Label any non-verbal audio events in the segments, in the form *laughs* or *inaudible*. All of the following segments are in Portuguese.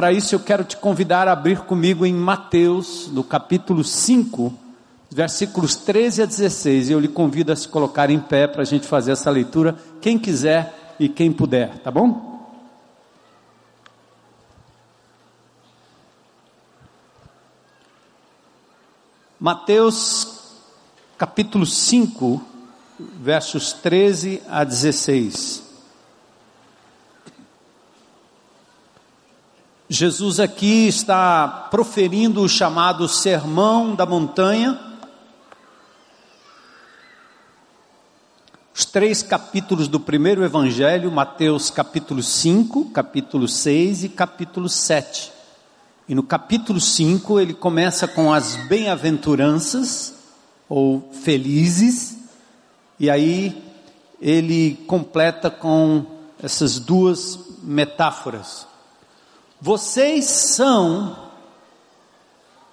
Para isso, eu quero te convidar a abrir comigo em Mateus, no capítulo 5, versículos 13 a 16. Eu lhe convido a se colocar em pé para a gente fazer essa leitura, quem quiser e quem puder, tá bom? Mateus capítulo 5, versos 13 a 16. Jesus aqui está proferindo o chamado Sermão da Montanha. Os três capítulos do primeiro evangelho, Mateus capítulo 5, capítulo 6 e capítulo 7. E no capítulo 5 ele começa com as bem-aventuranças, ou felizes, e aí ele completa com essas duas metáforas. Vocês são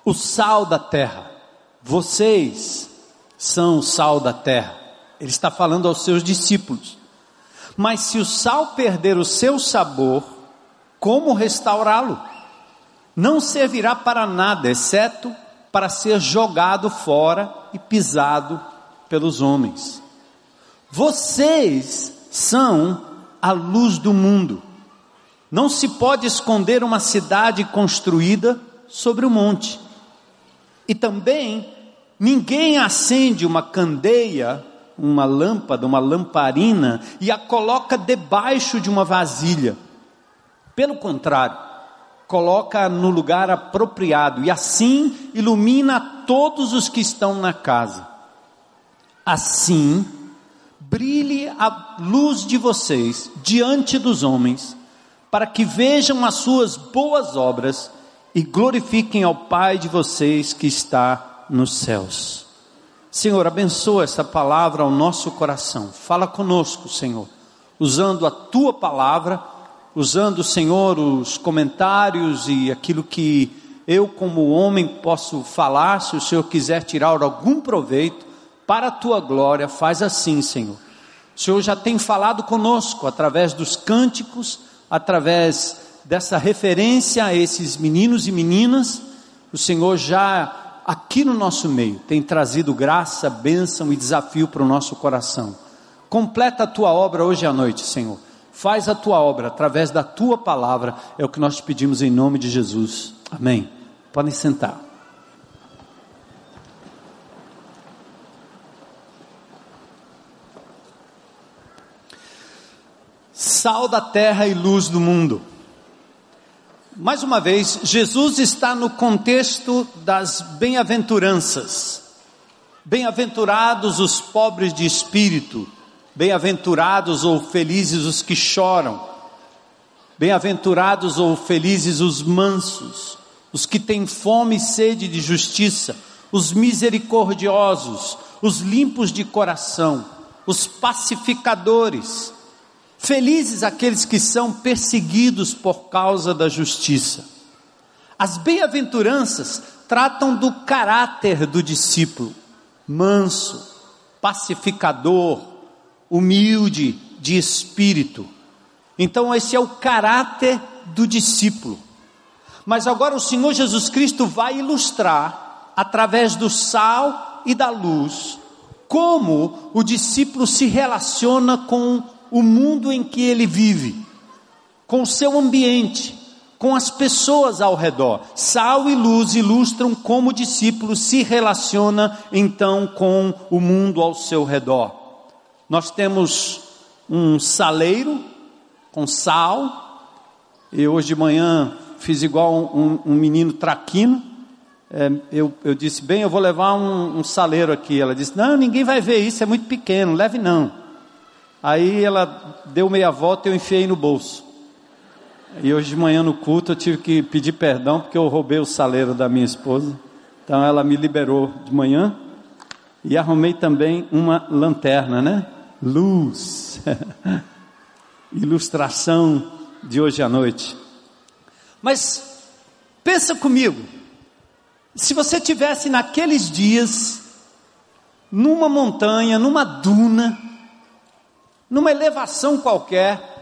o sal da terra. Vocês são o sal da terra. Ele está falando aos seus discípulos. Mas se o sal perder o seu sabor, como restaurá-lo? Não servirá para nada, exceto para ser jogado fora e pisado pelos homens. Vocês são a luz do mundo. Não se pode esconder uma cidade construída sobre o um monte. E também ninguém acende uma candeia, uma lâmpada, uma lamparina e a coloca debaixo de uma vasilha. Pelo contrário, coloca no lugar apropriado e assim ilumina todos os que estão na casa. Assim, brilhe a luz de vocês diante dos homens para que vejam as suas boas obras e glorifiquem ao Pai de vocês que está nos céus. Senhor, abençoa essa palavra ao nosso coração. Fala conosco, Senhor, usando a tua palavra, usando, Senhor, os comentários e aquilo que eu, como homem, posso falar. Se o Senhor quiser tirar algum proveito para a tua glória, faz assim, Senhor. O Senhor já tem falado conosco através dos cânticos através dessa referência a esses meninos e meninas, o Senhor já aqui no nosso meio tem trazido graça, bênção e desafio para o nosso coração. Completa a tua obra hoje à noite, Senhor. Faz a tua obra através da tua palavra, é o que nós te pedimos em nome de Jesus. Amém. Podem sentar. Sal da terra e luz do mundo. Mais uma vez, Jesus está no contexto das bem-aventuranças. Bem-aventurados os pobres de espírito, bem-aventurados ou felizes os que choram, bem-aventurados ou felizes os mansos, os que têm fome e sede de justiça, os misericordiosos, os limpos de coração, os pacificadores, Felizes aqueles que são perseguidos por causa da justiça. As bem-aventuranças tratam do caráter do discípulo, manso, pacificador, humilde de espírito. Então, esse é o caráter do discípulo. Mas agora o Senhor Jesus Cristo vai ilustrar, através do sal e da luz, como o discípulo se relaciona com o mundo em que ele vive, com o seu ambiente, com as pessoas ao redor. Sal e luz ilustram como o discípulo se relaciona então com o mundo ao seu redor. Nós temos um saleiro com sal, e hoje de manhã fiz igual um, um menino traquino. É, eu, eu, disse, bem, eu vou levar um, um saleiro aqui. Ela disse, não, ninguém vai ver isso, é muito pequeno, leve não. Aí ela deu meia volta e eu enfiei no bolso. E hoje de manhã no culto eu tive que pedir perdão porque eu roubei o saleiro da minha esposa. Então ela me liberou de manhã e arrumei também uma lanterna, né? Luz. *laughs* Ilustração de hoje à noite. Mas pensa comigo. Se você tivesse naqueles dias numa montanha, numa duna, numa elevação qualquer,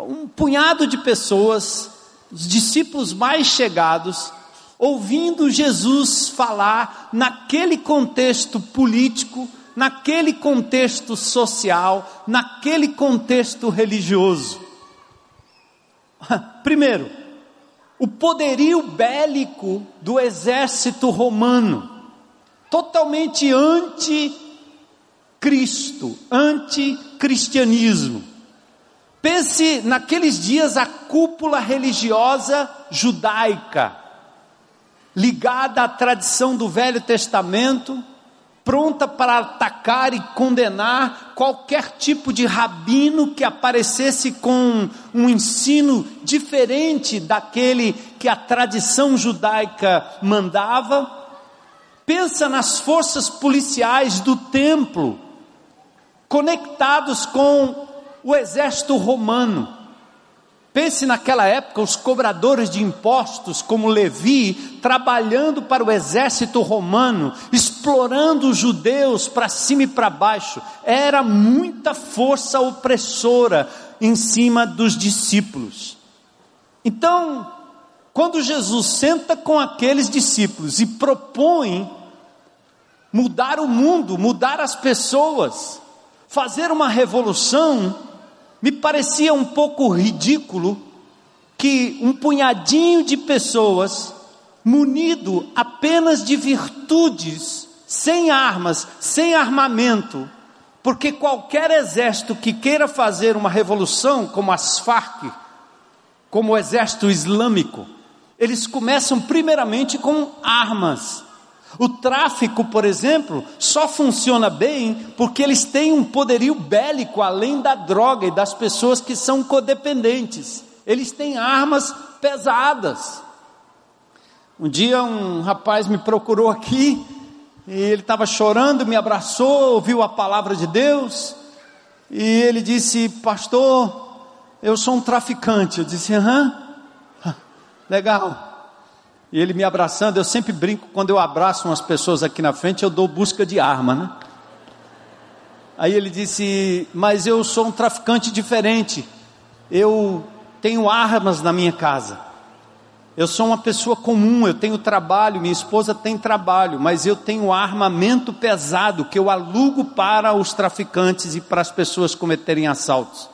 um punhado de pessoas os discípulos mais chegados, ouvindo Jesus falar naquele contexto político, naquele contexto social, naquele contexto religioso. *laughs* Primeiro, o poderio bélico do exército romano, totalmente anti-Cristo, anti-cristianismo. Pense naqueles dias a cúpula religiosa judaica, ligada à tradição do Velho Testamento, pronta para atacar e condenar qualquer tipo de rabino que aparecesse com um ensino diferente daquele que a tradição judaica mandava. Pensa nas forças policiais do templo, conectados com o exército romano Pense naquela época os cobradores de impostos, como Levi, trabalhando para o exército romano, explorando os judeus para cima e para baixo. Era muita força opressora em cima dos discípulos. Então, quando Jesus senta com aqueles discípulos e propõe mudar o mundo, mudar as pessoas, fazer uma revolução, me parecia um pouco ridículo que um punhadinho de pessoas, munido apenas de virtudes, sem armas, sem armamento, porque qualquer exército que queira fazer uma revolução, como as Farc, como o exército islâmico, eles começam primeiramente com armas. O tráfico, por exemplo, só funciona bem porque eles têm um poderio bélico além da droga e das pessoas que são codependentes. Eles têm armas pesadas. Um dia um rapaz me procurou aqui e ele estava chorando, me abraçou, ouviu a palavra de Deus e ele disse: Pastor, eu sou um traficante. Eu disse: Aham, *laughs* legal. E ele me abraçando, eu sempre brinco, quando eu abraço umas pessoas aqui na frente, eu dou busca de arma, né? Aí ele disse: Mas eu sou um traficante diferente, eu tenho armas na minha casa. Eu sou uma pessoa comum, eu tenho trabalho, minha esposa tem trabalho, mas eu tenho armamento pesado que eu alugo para os traficantes e para as pessoas cometerem assaltos.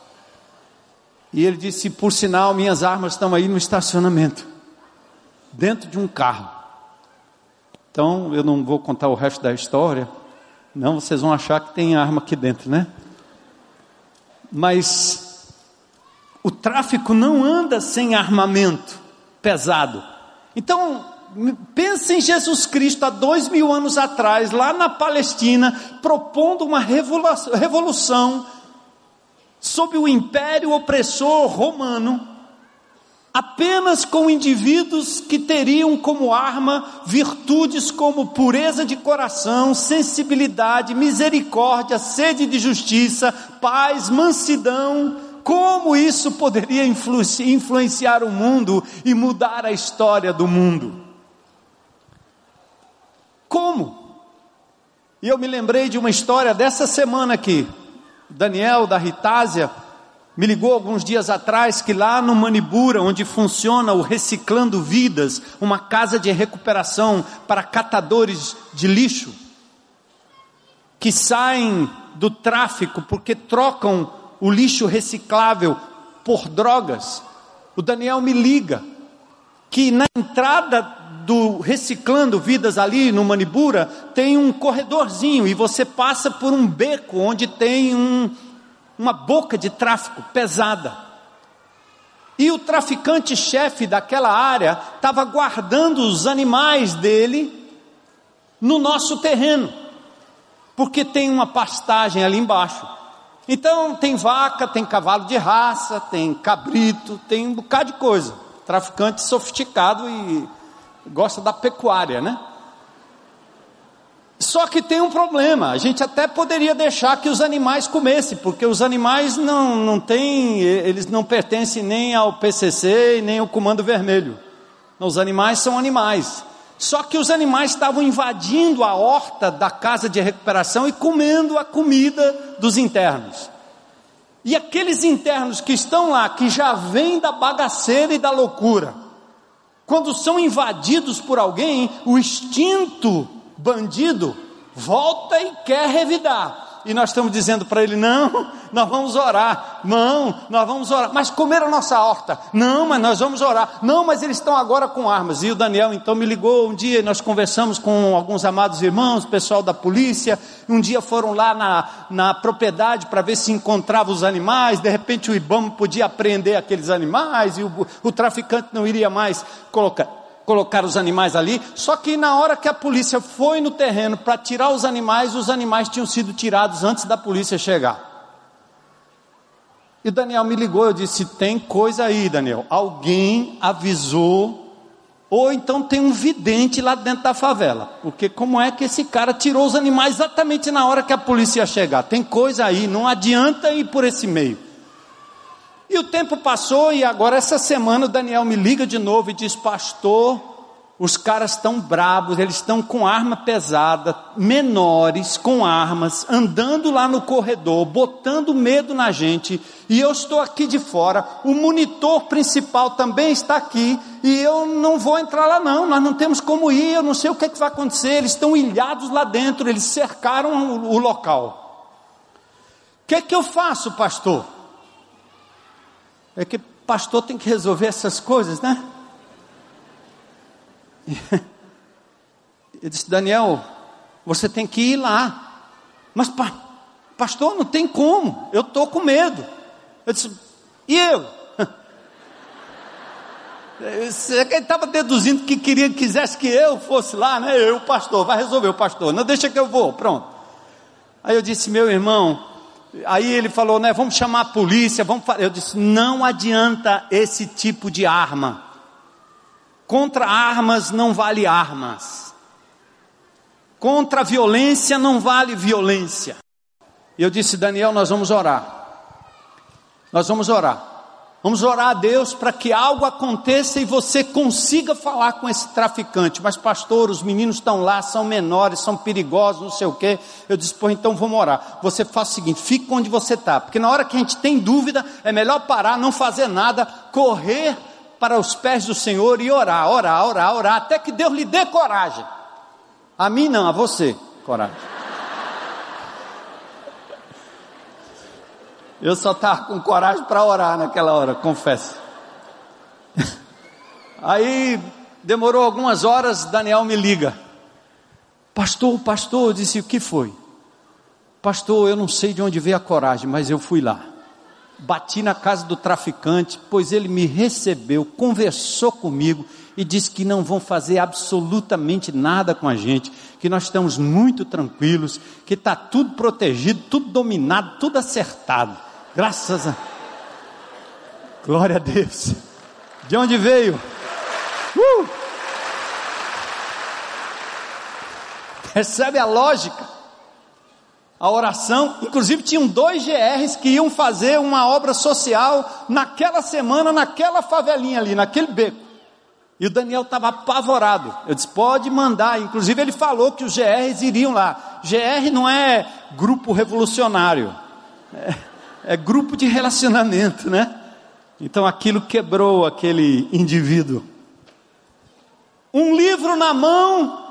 E ele disse: Por sinal, minhas armas estão aí no estacionamento dentro de um carro. Então, eu não vou contar o resto da história, não, vocês vão achar que tem arma aqui dentro, né? Mas o tráfico não anda sem armamento pesado. Então, pense em Jesus Cristo há dois mil anos atrás, lá na Palestina, propondo uma revolução sob o império opressor romano apenas com indivíduos que teriam como arma virtudes como pureza de coração, sensibilidade, misericórdia, sede de justiça, paz, mansidão. Como isso poderia influenciar o mundo e mudar a história do mundo? Como? E eu me lembrei de uma história dessa semana aqui. Daniel da Ritásia me ligou alguns dias atrás que lá no Manibura, onde funciona o Reciclando Vidas, uma casa de recuperação para catadores de lixo, que saem do tráfico porque trocam o lixo reciclável por drogas. O Daniel me liga que na entrada do Reciclando Vidas ali no Manibura tem um corredorzinho e você passa por um beco onde tem um uma boca de tráfico pesada. E o traficante-chefe daquela área estava guardando os animais dele no nosso terreno, porque tem uma pastagem ali embaixo. Então tem vaca, tem cavalo de raça, tem cabrito, tem um bocado de coisa. Traficante sofisticado e gosta da pecuária, né? Só que tem um problema, a gente até poderia deixar que os animais comessem, porque os animais não, não têm, eles não pertencem nem ao PCC nem ao Comando Vermelho. Os animais são animais. Só que os animais estavam invadindo a horta da casa de recuperação e comendo a comida dos internos. E aqueles internos que estão lá, que já vêm da bagaceira e da loucura, Quando são invadidos por alguém, o instinto bandido volta e quer revidar. E nós estamos dizendo para ele: não, nós vamos orar, não, nós vamos orar, mas comer a nossa horta, não, mas nós vamos orar, não, mas eles estão agora com armas. E o Daniel então me ligou. Um dia, nós conversamos com alguns amados irmãos, pessoal da polícia, um dia foram lá na, na propriedade para ver se encontrava os animais, de repente o Ibama podia apreender aqueles animais e o, o traficante não iria mais colocar colocar os animais ali, só que na hora que a polícia foi no terreno para tirar os animais, os animais tinham sido tirados antes da polícia chegar. E Daniel me ligou, eu disse: tem coisa aí, Daniel. Alguém avisou, ou então tem um vidente lá dentro da favela. Porque como é que esse cara tirou os animais exatamente na hora que a polícia ia chegar? Tem coisa aí, não adianta ir por esse meio. E o tempo passou e agora essa semana o Daniel me liga de novo e diz: Pastor, os caras estão bravos, eles estão com arma pesada, menores, com armas, andando lá no corredor, botando medo na gente, e eu estou aqui de fora, o monitor principal também está aqui, e eu não vou entrar lá não, nós não temos como ir, eu não sei o que, é que vai acontecer, eles estão ilhados lá dentro, eles cercaram o, o local. O que é que eu faço, pastor? É que pastor tem que resolver essas coisas, né? *laughs* Eu disse, Daniel, você tem que ir lá. Mas, pastor, não tem como, eu estou com medo. Eu disse, e eu? *laughs* Você estava deduzindo que queria que quisesse que eu fosse lá, né? Eu, pastor, vai resolver o pastor. Não deixa que eu vou, pronto. Aí eu disse, meu irmão, Aí ele falou, né, vamos chamar a polícia, vamos Eu disse, não adianta esse tipo de arma. Contra armas não vale armas. Contra violência não vale violência. E eu disse, Daniel, nós vamos orar. Nós vamos orar. Vamos orar a Deus para que algo aconteça e você consiga falar com esse traficante. Mas, pastor, os meninos estão lá, são menores, são perigosos, não sei o quê. Eu disse, pô, então vamos orar. Você faz o seguinte: fique onde você está. Porque na hora que a gente tem dúvida, é melhor parar, não fazer nada, correr para os pés do Senhor e orar, orar, orar, orar, até que Deus lhe dê coragem. A mim não, a você, coragem. Eu só estava com coragem para orar naquela hora, confesso. *laughs* Aí demorou algumas horas, Daniel me liga. Pastor, pastor, eu disse: O que foi? Pastor, eu não sei de onde veio a coragem, mas eu fui lá. Bati na casa do traficante, pois ele me recebeu, conversou comigo e disse que não vão fazer absolutamente nada com a gente, que nós estamos muito tranquilos, que está tudo protegido, tudo dominado, tudo acertado. Graças a. Glória a Deus. De onde veio? Uh! Percebe a lógica? A oração, inclusive tinham dois GRs que iam fazer uma obra social naquela semana, naquela favelinha ali, naquele beco. E o Daniel estava apavorado. Eu disse: pode mandar. Inclusive, ele falou que os GRs iriam lá. GR não é grupo revolucionário. É, é grupo de relacionamento, né? Então aquilo quebrou aquele indivíduo. Um livro na mão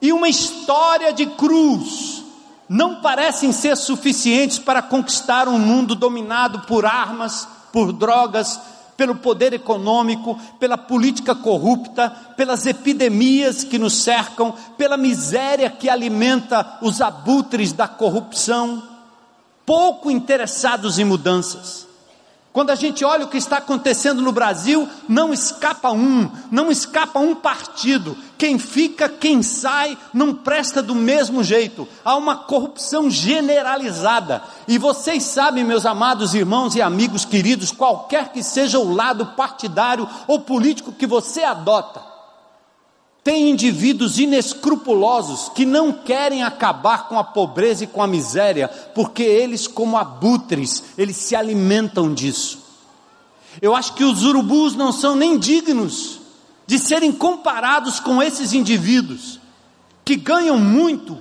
e uma história de cruz não parecem ser suficientes para conquistar um mundo dominado por armas, por drogas, pelo poder econômico, pela política corrupta, pelas epidemias que nos cercam, pela miséria que alimenta os abutres da corrupção pouco interessados em mudanças. Quando a gente olha o que está acontecendo no Brasil, não escapa um, não escapa um partido. Quem fica, quem sai, não presta do mesmo jeito. Há uma corrupção generalizada. E vocês sabem, meus amados irmãos e amigos queridos, qualquer que seja o lado partidário ou político que você adota, tem indivíduos inescrupulosos que não querem acabar com a pobreza e com a miséria, porque eles, como abutres, eles se alimentam disso. Eu acho que os urubus não são nem dignos de serem comparados com esses indivíduos que ganham muito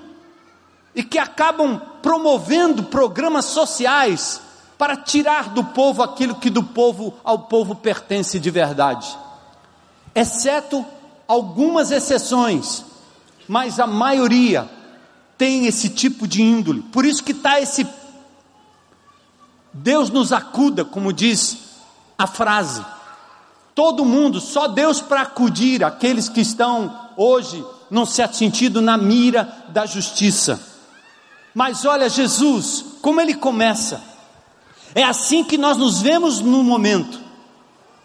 e que acabam promovendo programas sociais para tirar do povo aquilo que do povo ao povo pertence de verdade. exceto algumas exceções, mas a maioria tem esse tipo de índole. Por isso que está esse Deus nos acuda, como diz a frase. Todo mundo, só Deus para acudir aqueles que estão hoje, num certo sentido, na mira da justiça. Mas olha, Jesus, como ele começa. É assim que nós nos vemos no momento.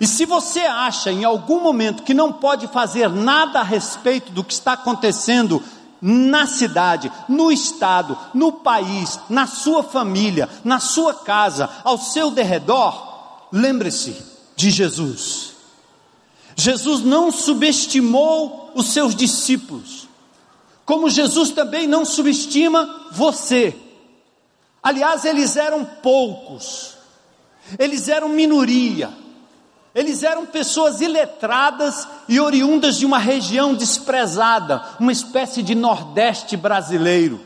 E se você acha em algum momento que não pode fazer nada a respeito do que está acontecendo na cidade, no estado, no país, na sua família, na sua casa, ao seu derredor, lembre-se de Jesus. Jesus não subestimou os seus discípulos, como Jesus também não subestima você. Aliás, eles eram poucos, eles eram minoria, eles eram pessoas iletradas e oriundas de uma região desprezada, uma espécie de Nordeste brasileiro.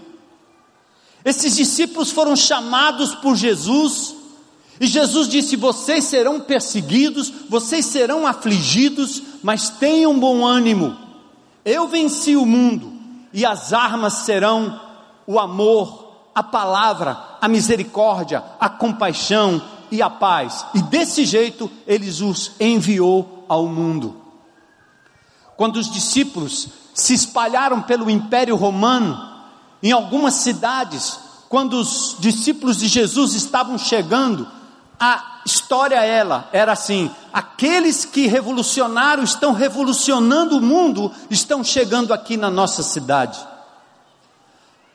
Esses discípulos foram chamados por Jesus, e Jesus disse: Vocês serão perseguidos, vocês serão afligidos, mas tenham bom ânimo. Eu venci o mundo, e as armas serão o amor, a palavra, a misericórdia, a compaixão e a paz. E desse jeito ele os enviou ao mundo. Quando os discípulos se espalharam pelo Império Romano, em algumas cidades, quando os discípulos de Jesus estavam chegando, a história ela era assim: aqueles que revolucionaram estão revolucionando o mundo, estão chegando aqui na nossa cidade.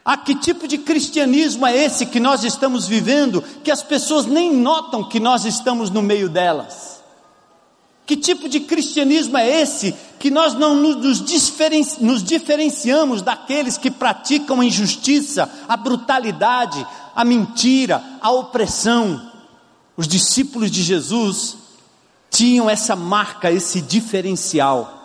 A que tipo de cristianismo é esse que nós estamos vivendo, que as pessoas nem notam que nós estamos no meio delas? Que tipo de cristianismo é esse que nós não nos, diferenci, nos diferenciamos daqueles que praticam a injustiça, a brutalidade, a mentira, a opressão? Os discípulos de Jesus tinham essa marca, esse diferencial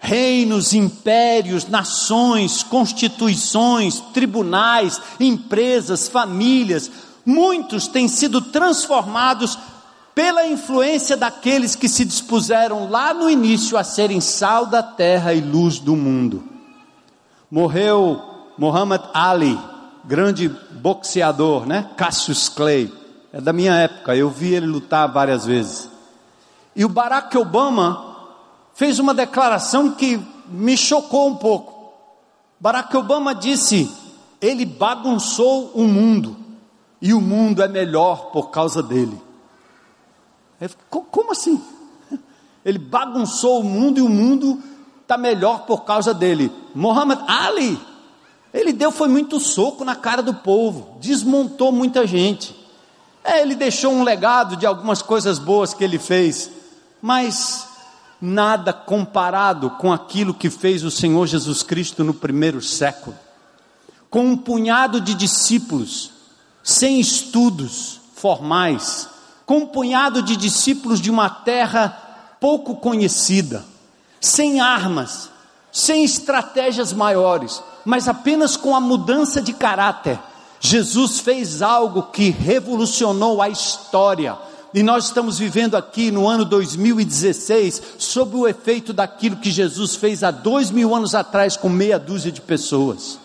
reinos, impérios, nações, constituições, tribunais, empresas, famílias, muitos têm sido transformados pela influência daqueles que se dispuseram lá no início a serem sal da terra e luz do mundo. Morreu Muhammad Ali, grande boxeador, né? Cassius Clay, é da minha época, eu vi ele lutar várias vezes. E o Barack Obama fez uma declaração que me chocou um pouco. Barack Obama disse: ele bagunçou o mundo e o mundo é melhor por causa dele. Como assim? *laughs* Ele bagunçou o mundo e o mundo está melhor por causa dele. Muhammad Ali, ele deu foi muito soco na cara do povo, desmontou muita gente. É, ele deixou um legado de algumas coisas boas que ele fez, mas nada comparado com aquilo que fez o Senhor Jesus Cristo no primeiro século. Com um punhado de discípulos, sem estudos formais, com um punhado de discípulos de uma terra pouco conhecida, sem armas, sem estratégias maiores, mas apenas com a mudança de caráter. Jesus fez algo que revolucionou a história e nós estamos vivendo aqui no ano 2016 sob o efeito daquilo que Jesus fez há dois mil anos atrás com meia dúzia de pessoas.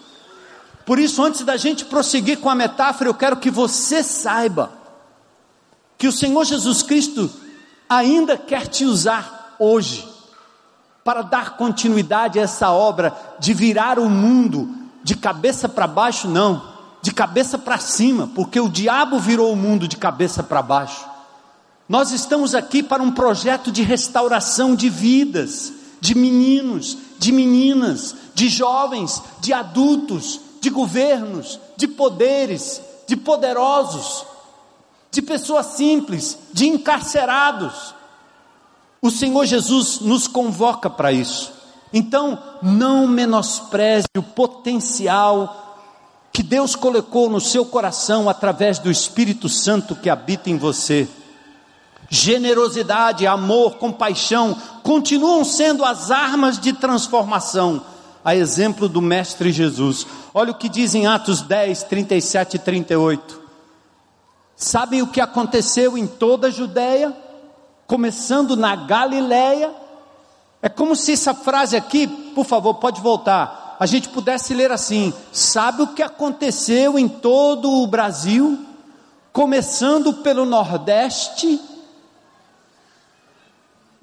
Por isso, antes da gente prosseguir com a metáfora, eu quero que você saiba que o Senhor Jesus Cristo ainda quer te usar hoje para dar continuidade a essa obra de virar o mundo de cabeça para baixo, não, de cabeça para cima, porque o diabo virou o mundo de cabeça para baixo. Nós estamos aqui para um projeto de restauração de vidas, de meninos, de meninas, de jovens, de adultos, de governos, de poderes, de poderosos, de pessoas simples, de encarcerados. O Senhor Jesus nos convoca para isso. Então, não menospreze o potencial que Deus colocou no seu coração através do Espírito Santo que habita em você generosidade, amor, compaixão continuam sendo as armas de transformação, a exemplo do Mestre Jesus. Olha o que diz em Atos 10, 37 e 38. Sabem o que aconteceu em toda a Judéia, começando na Galiléia É como se essa frase aqui, por favor, pode voltar, a gente pudesse ler assim: sabe o que aconteceu em todo o Brasil, começando pelo Nordeste?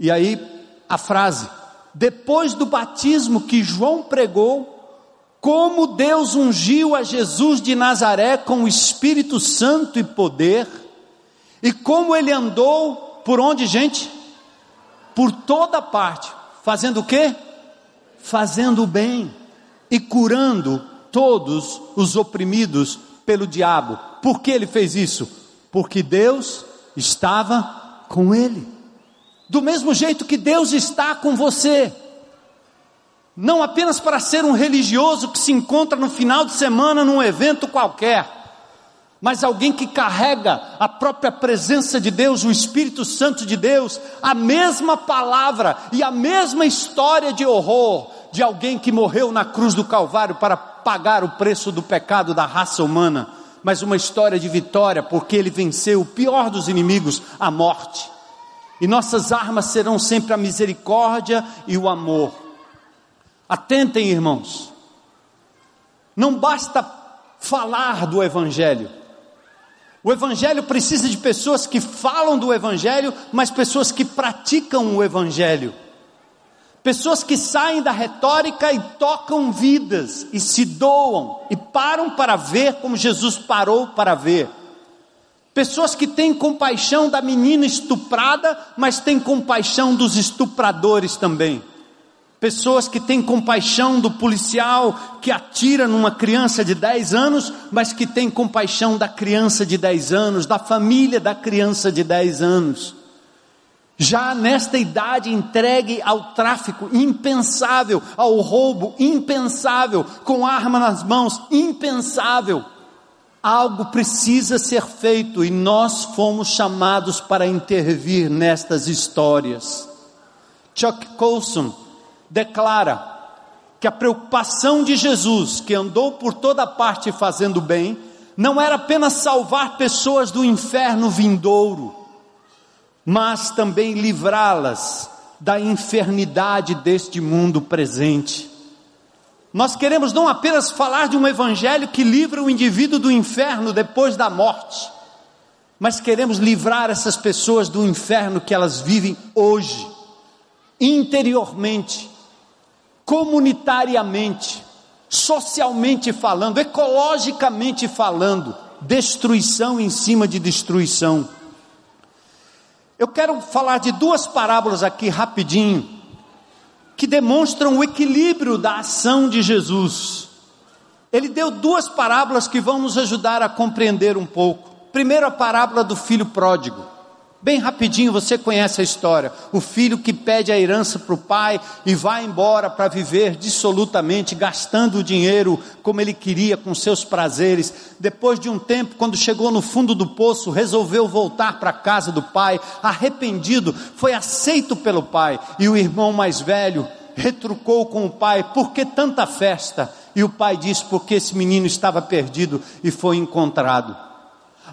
E aí a frase: depois do batismo que João pregou, como Deus ungiu a Jesus de Nazaré com o Espírito Santo e poder, e como ele andou por onde, gente? Por toda parte, fazendo o quê? Fazendo o bem e curando todos os oprimidos pelo diabo. Por que ele fez isso? Porque Deus estava com ele. Do mesmo jeito que Deus está com você. Não apenas para ser um religioso que se encontra no final de semana num evento qualquer, mas alguém que carrega a própria presença de Deus, o Espírito Santo de Deus, a mesma palavra e a mesma história de horror de alguém que morreu na cruz do Calvário para pagar o preço do pecado da raça humana, mas uma história de vitória, porque ele venceu o pior dos inimigos, a morte e nossas armas serão sempre a misericórdia e o amor. Atentem, irmãos, não basta falar do Evangelho, o Evangelho precisa de pessoas que falam do Evangelho, mas pessoas que praticam o Evangelho. Pessoas que saem da retórica e tocam vidas, e se doam, e param para ver como Jesus parou para ver. Pessoas que têm compaixão da menina estuprada, mas têm compaixão dos estupradores também. Pessoas que têm compaixão do policial que atira numa criança de 10 anos, mas que têm compaixão da criança de 10 anos, da família da criança de 10 anos. Já nesta idade entregue ao tráfico, impensável, ao roubo, impensável, com arma nas mãos, impensável. Algo precisa ser feito e nós fomos chamados para intervir nestas histórias. Chuck Colson declara que a preocupação de Jesus, que andou por toda parte fazendo bem, não era apenas salvar pessoas do inferno vindouro, mas também livrá-las da infernidade deste mundo presente. Nós queremos não apenas falar de um evangelho que livra o indivíduo do inferno depois da morte, mas queremos livrar essas pessoas do inferno que elas vivem hoje, interiormente, comunitariamente, socialmente falando, ecologicamente falando, destruição em cima de destruição. Eu quero falar de duas parábolas aqui rapidinho que demonstram o equilíbrio da ação de Jesus. Ele deu duas parábolas que vão nos ajudar a compreender um pouco. Primeiro, a parábola do filho pródigo. Bem rapidinho, você conhece a história. O filho que pede a herança para o pai e vai embora para viver dissolutamente, gastando o dinheiro como ele queria, com seus prazeres. Depois de um tempo, quando chegou no fundo do poço, resolveu voltar para a casa do pai, arrependido, foi aceito pelo pai. E o irmão mais velho retrucou com o pai: por que tanta festa? E o pai disse: porque esse menino estava perdido e foi encontrado.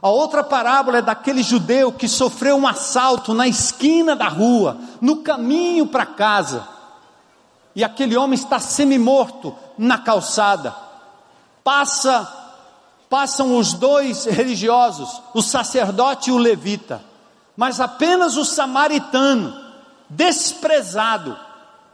A outra parábola é daquele judeu que sofreu um assalto na esquina da rua, no caminho para casa. E aquele homem está semi-morto na calçada. Passa passam os dois religiosos, o sacerdote e o levita, mas apenas o samaritano, desprezado,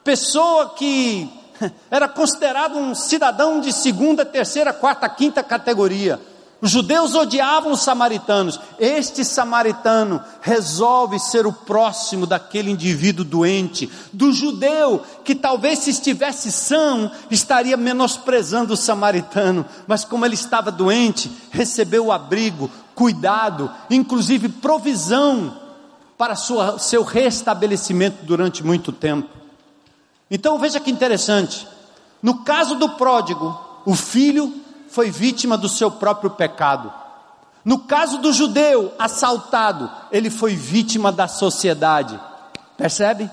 pessoa que *laughs* era considerado um cidadão de segunda, terceira, quarta, quinta categoria, os judeus odiavam os samaritanos. Este samaritano resolve ser o próximo daquele indivíduo doente, do judeu que talvez se estivesse são, estaria menosprezando o samaritano, mas como ele estava doente, recebeu abrigo, cuidado, inclusive provisão para sua, seu restabelecimento durante muito tempo. Então veja que interessante. No caso do pródigo, o filho foi vítima do seu próprio pecado. No caso do judeu assaltado, ele foi vítima da sociedade. Percebe?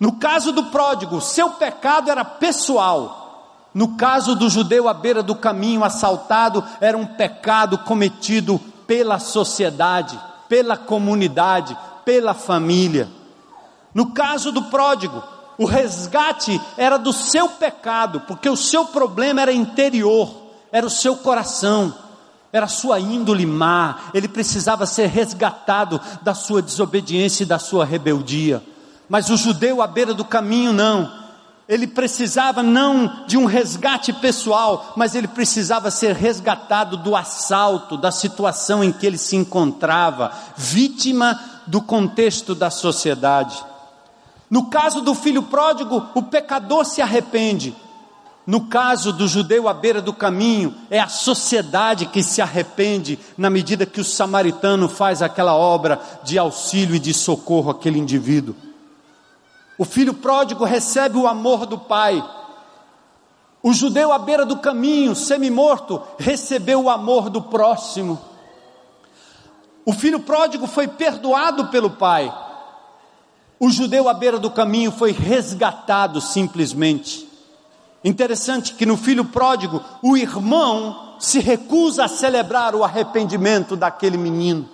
No caso do pródigo, seu pecado era pessoal. No caso do judeu à beira do caminho assaltado, era um pecado cometido pela sociedade, pela comunidade, pela família. No caso do pródigo, o resgate era do seu pecado, porque o seu problema era interior, era o seu coração, era a sua índole má, ele precisava ser resgatado da sua desobediência e da sua rebeldia. Mas o judeu à beira do caminho não. Ele precisava não de um resgate pessoal, mas ele precisava ser resgatado do assalto, da situação em que ele se encontrava, vítima do contexto da sociedade. No caso do filho pródigo, o pecador se arrepende. No caso do judeu à beira do caminho, é a sociedade que se arrepende na medida que o samaritano faz aquela obra de auxílio e de socorro àquele indivíduo. O filho pródigo recebe o amor do pai. O judeu à beira do caminho, semi-morto, recebeu o amor do próximo. O filho pródigo foi perdoado pelo pai. O judeu à beira do caminho foi resgatado simplesmente. Interessante que no filho pródigo, o irmão se recusa a celebrar o arrependimento daquele menino.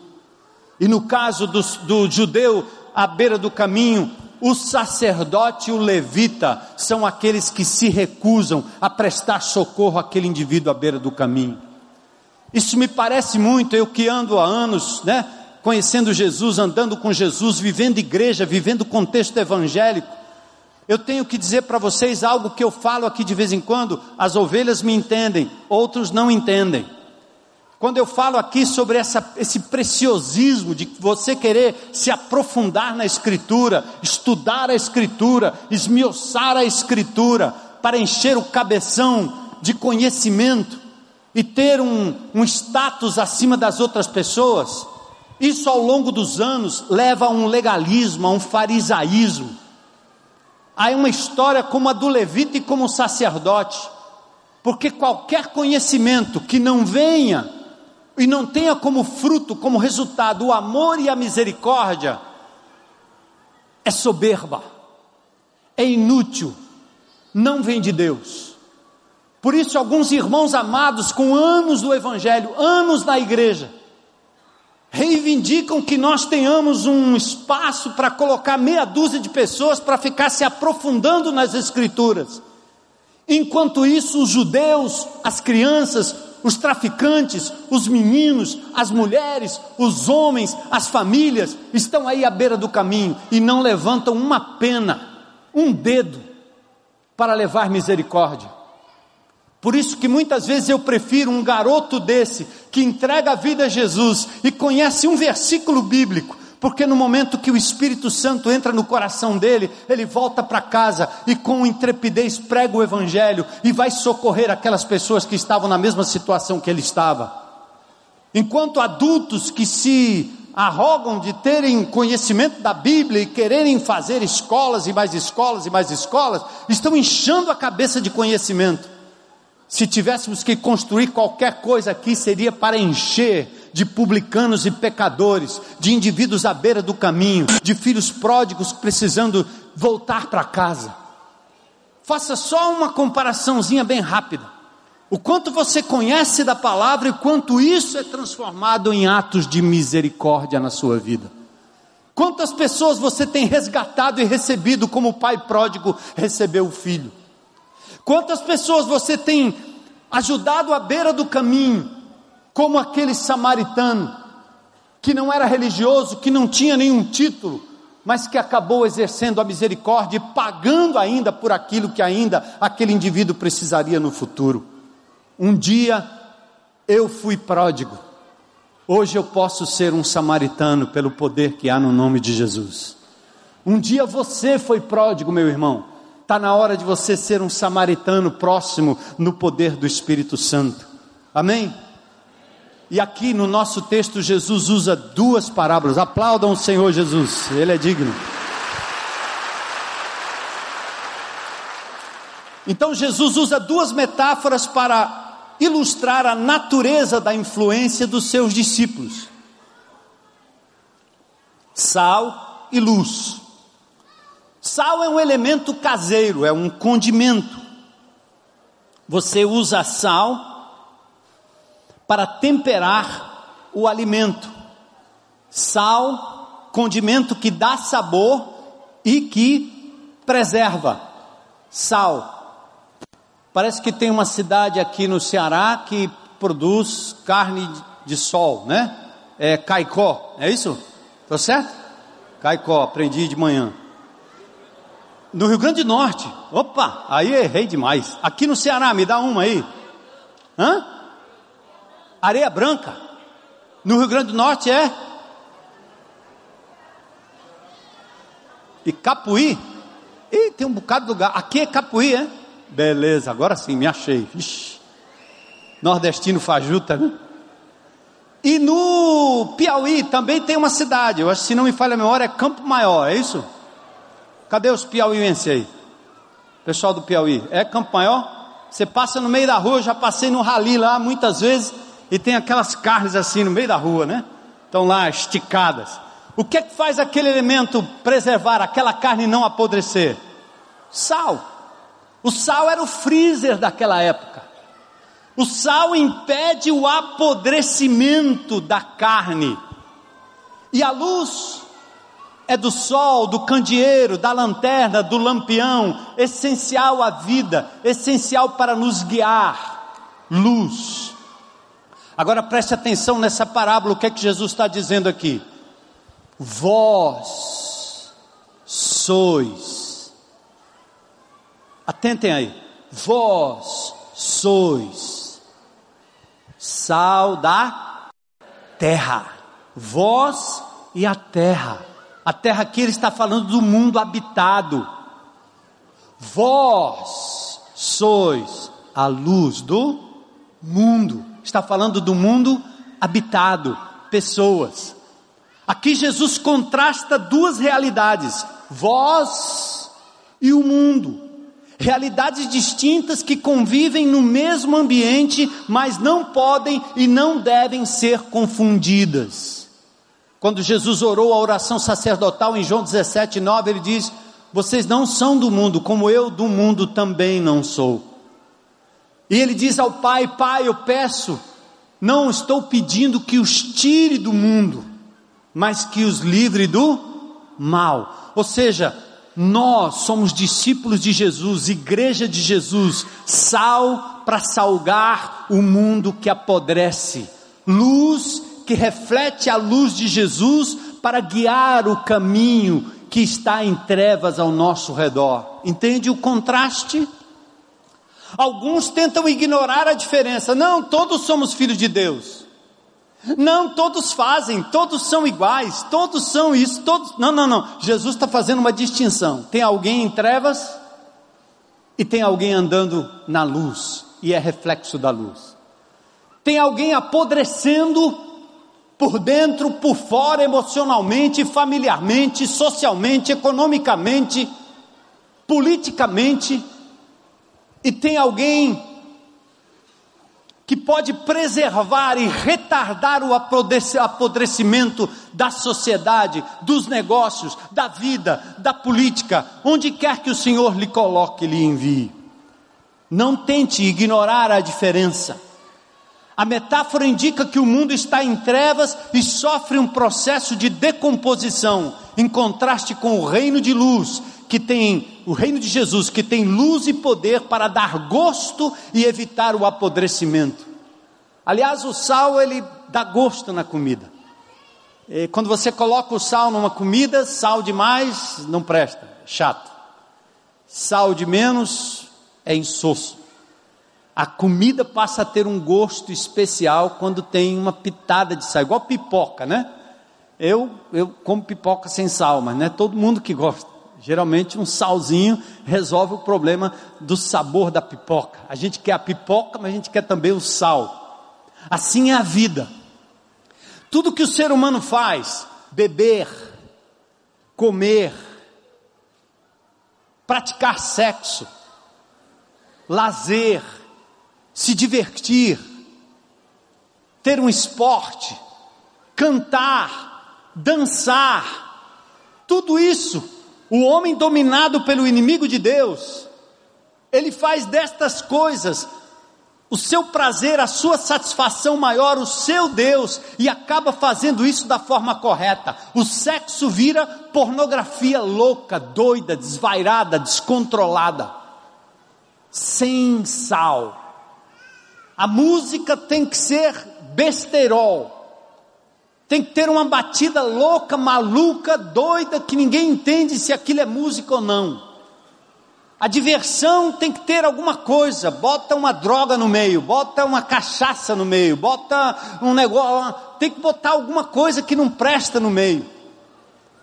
E no caso do, do judeu à beira do caminho, o sacerdote e o levita são aqueles que se recusam a prestar socorro àquele indivíduo à beira do caminho. Isso me parece muito, eu que ando há anos, né, conhecendo Jesus, andando com Jesus, vivendo igreja, vivendo contexto evangélico. Eu tenho que dizer para vocês algo que eu falo aqui de vez em quando, as ovelhas me entendem, outros não entendem. Quando eu falo aqui sobre essa, esse preciosismo de você querer se aprofundar na Escritura, estudar a Escritura, esmiuçar a Escritura, para encher o cabeção de conhecimento e ter um, um status acima das outras pessoas, isso ao longo dos anos leva a um legalismo, a um farisaísmo. Há uma história como a do levita e como o sacerdote, porque qualquer conhecimento que não venha e não tenha como fruto, como resultado, o amor e a misericórdia, é soberba, é inútil, não vem de Deus. Por isso, alguns irmãos amados, com anos do Evangelho, anos na igreja, reivindicam que nós tenhamos um espaço para colocar meia dúzia de pessoas para ficar se aprofundando nas Escrituras. Enquanto isso, os judeus, as crianças, os traficantes, os meninos, as mulheres, os homens, as famílias estão aí à beira do caminho e não levantam uma pena, um dedo para levar misericórdia. Por isso que muitas vezes eu prefiro um garoto desse que entrega a vida a Jesus e conhece um versículo bíblico porque no momento que o Espírito Santo entra no coração dele, ele volta para casa e com intrepidez prega o Evangelho e vai socorrer aquelas pessoas que estavam na mesma situação que ele estava. Enquanto adultos que se arrogam de terem conhecimento da Bíblia e quererem fazer escolas e mais escolas e mais escolas, estão inchando a cabeça de conhecimento. Se tivéssemos que construir qualquer coisa aqui, seria para encher de publicanos e pecadores, de indivíduos à beira do caminho, de filhos pródigos precisando voltar para casa. Faça só uma comparaçãozinha bem rápida. O quanto você conhece da palavra e quanto isso é transformado em atos de misericórdia na sua vida. Quantas pessoas você tem resgatado e recebido como o pai pródigo recebeu o filho? Quantas pessoas você tem ajudado à beira do caminho como aquele samaritano, que não era religioso, que não tinha nenhum título, mas que acabou exercendo a misericórdia e pagando ainda por aquilo que ainda aquele indivíduo precisaria no futuro. Um dia eu fui pródigo, hoje eu posso ser um samaritano pelo poder que há no nome de Jesus. Um dia você foi pródigo, meu irmão, está na hora de você ser um samaritano próximo no poder do Espírito Santo. Amém? E aqui no nosso texto, Jesus usa duas parábolas. Aplaudam o Senhor Jesus, Ele é digno. Então, Jesus usa duas metáforas para ilustrar a natureza da influência dos seus discípulos: sal e luz. Sal é um elemento caseiro, é um condimento. Você usa sal para temperar o alimento. Sal, condimento que dá sabor e que preserva. Sal. Parece que tem uma cidade aqui no Ceará que produz carne de sol, né? É Caicó, é isso? Tá certo? Caicó, aprendi de manhã. No Rio Grande do Norte, opa, aí errei demais. Aqui no Ceará, me dá uma aí. Hã? Areia branca. No Rio Grande do Norte é. E Capuí. Ih, tem um bocado de lugar. Aqui é Capuí, é? Beleza, agora sim, me achei. Ixi. Nordestino fajuta, né? E no Piauí também tem uma cidade, eu acho que se não me falha a memória, é Campo Maior, é isso? Cadê os piauienses aí? Pessoal do Piauí, é Campo Maior? Você passa no meio da rua, eu já passei no rali lá muitas vezes, e tem aquelas carnes assim no meio da rua, né? Estão lá esticadas. O que é que faz aquele elemento preservar aquela carne não apodrecer? Sal. O sal era o freezer daquela época. O sal impede o apodrecimento da carne. E a luz é do sol, do candeeiro, da lanterna, do lampião, essencial à vida, essencial para nos guiar. Luz. Agora preste atenção nessa parábola, o que é que Jesus está dizendo aqui? Vós sois. Atentem aí. Vós sois sal da terra. Vós e a terra. A terra aqui ele está falando do mundo habitado. Vós sois a luz do mundo. Está falando do mundo habitado, pessoas. Aqui Jesus contrasta duas realidades: vós e o mundo realidades distintas que convivem no mesmo ambiente, mas não podem e não devem ser confundidas. Quando Jesus orou a oração sacerdotal em João 17, 9, ele diz: Vocês não são do mundo, como eu do mundo também não sou. E ele diz ao Pai: Pai, eu peço, não estou pedindo que os tire do mundo, mas que os livre do mal. Ou seja, nós somos discípulos de Jesus, igreja de Jesus, sal para salgar o mundo que apodrece, luz que reflete a luz de Jesus para guiar o caminho que está em trevas ao nosso redor. Entende o contraste? Alguns tentam ignorar a diferença. Não, todos somos filhos de Deus. Não, todos fazem, todos são iguais, todos são isso, todos. Não, não, não. Jesus está fazendo uma distinção. Tem alguém em trevas e tem alguém andando na luz, e é reflexo da luz. Tem alguém apodrecendo por dentro, por fora, emocionalmente, familiarmente, socialmente, economicamente, politicamente, e tem alguém que pode preservar e retardar o apodrecimento da sociedade, dos negócios, da vida, da política, onde quer que o Senhor lhe coloque, lhe envie. Não tente ignorar a diferença. A metáfora indica que o mundo está em trevas e sofre um processo de decomposição, em contraste com o reino de luz, que tem o reino de Jesus, que tem luz e poder para dar gosto e evitar o apodrecimento. Aliás, o sal ele dá gosto na comida. E quando você coloca o sal numa comida, sal demais não presta, chato. Sal de menos é insosso. A comida passa a ter um gosto especial quando tem uma pitada de sal, igual pipoca, né? Eu, eu como pipoca sem sal, mas não é todo mundo que gosta. Geralmente um salzinho resolve o problema do sabor da pipoca. A gente quer a pipoca, mas a gente quer também o sal. Assim é a vida. Tudo que o ser humano faz, beber, comer, praticar sexo, lazer, se divertir, ter um esporte, cantar, dançar, tudo isso o homem dominado pelo inimigo de Deus, ele faz destas coisas o seu prazer, a sua satisfação maior, o seu Deus, e acaba fazendo isso da forma correta. O sexo vira pornografia louca, doida, desvairada, descontrolada, sem sal. A música tem que ser besterol, tem que ter uma batida louca, maluca, doida, que ninguém entende se aquilo é música ou não. A diversão tem que ter alguma coisa, bota uma droga no meio, bota uma cachaça no meio, bota um negócio, tem que botar alguma coisa que não presta no meio.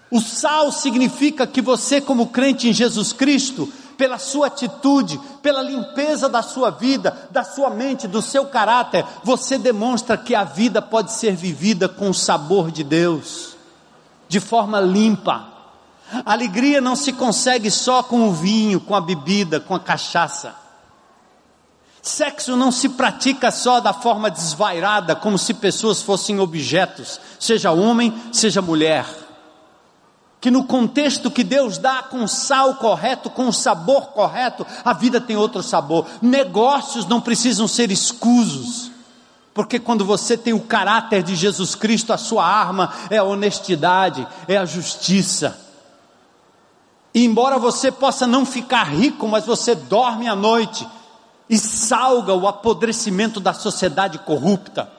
O sal significa que você, como crente em Jesus Cristo, pela sua atitude, pela limpeza da sua vida, da sua mente, do seu caráter, você demonstra que a vida pode ser vivida com o sabor de Deus, de forma limpa. Alegria não se consegue só com o vinho, com a bebida, com a cachaça. Sexo não se pratica só da forma desvairada, como se pessoas fossem objetos, seja homem, seja mulher. Que no contexto que Deus dá com sal correto, com sabor correto, a vida tem outro sabor. Negócios não precisam ser escusos, porque quando você tem o caráter de Jesus Cristo, a sua arma é a honestidade, é a justiça. E embora você possa não ficar rico, mas você dorme à noite e salga o apodrecimento da sociedade corrupta.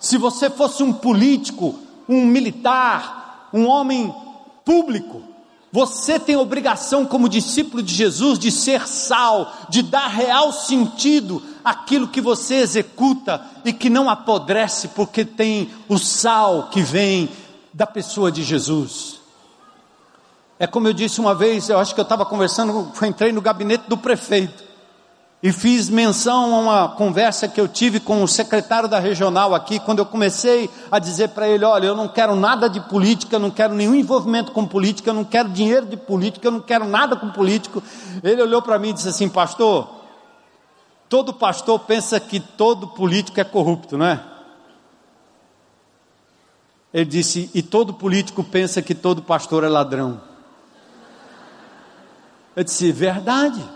Se você fosse um político, um militar, um homem público, você tem obrigação, como discípulo de Jesus, de ser sal, de dar real sentido àquilo que você executa e que não apodrece, porque tem o sal que vem da pessoa de Jesus. É como eu disse uma vez, eu acho que eu estava conversando, entrei no gabinete do prefeito e fiz menção a uma conversa que eu tive com o secretário da regional aqui, quando eu comecei a dizer para ele: olha, eu não quero nada de política, não quero nenhum envolvimento com política, eu não quero dinheiro de política, eu não quero nada com político. Ele olhou para mim e disse assim: pastor, todo pastor pensa que todo político é corrupto, não é? Ele disse: e todo político pensa que todo pastor é ladrão. Eu disse: verdade,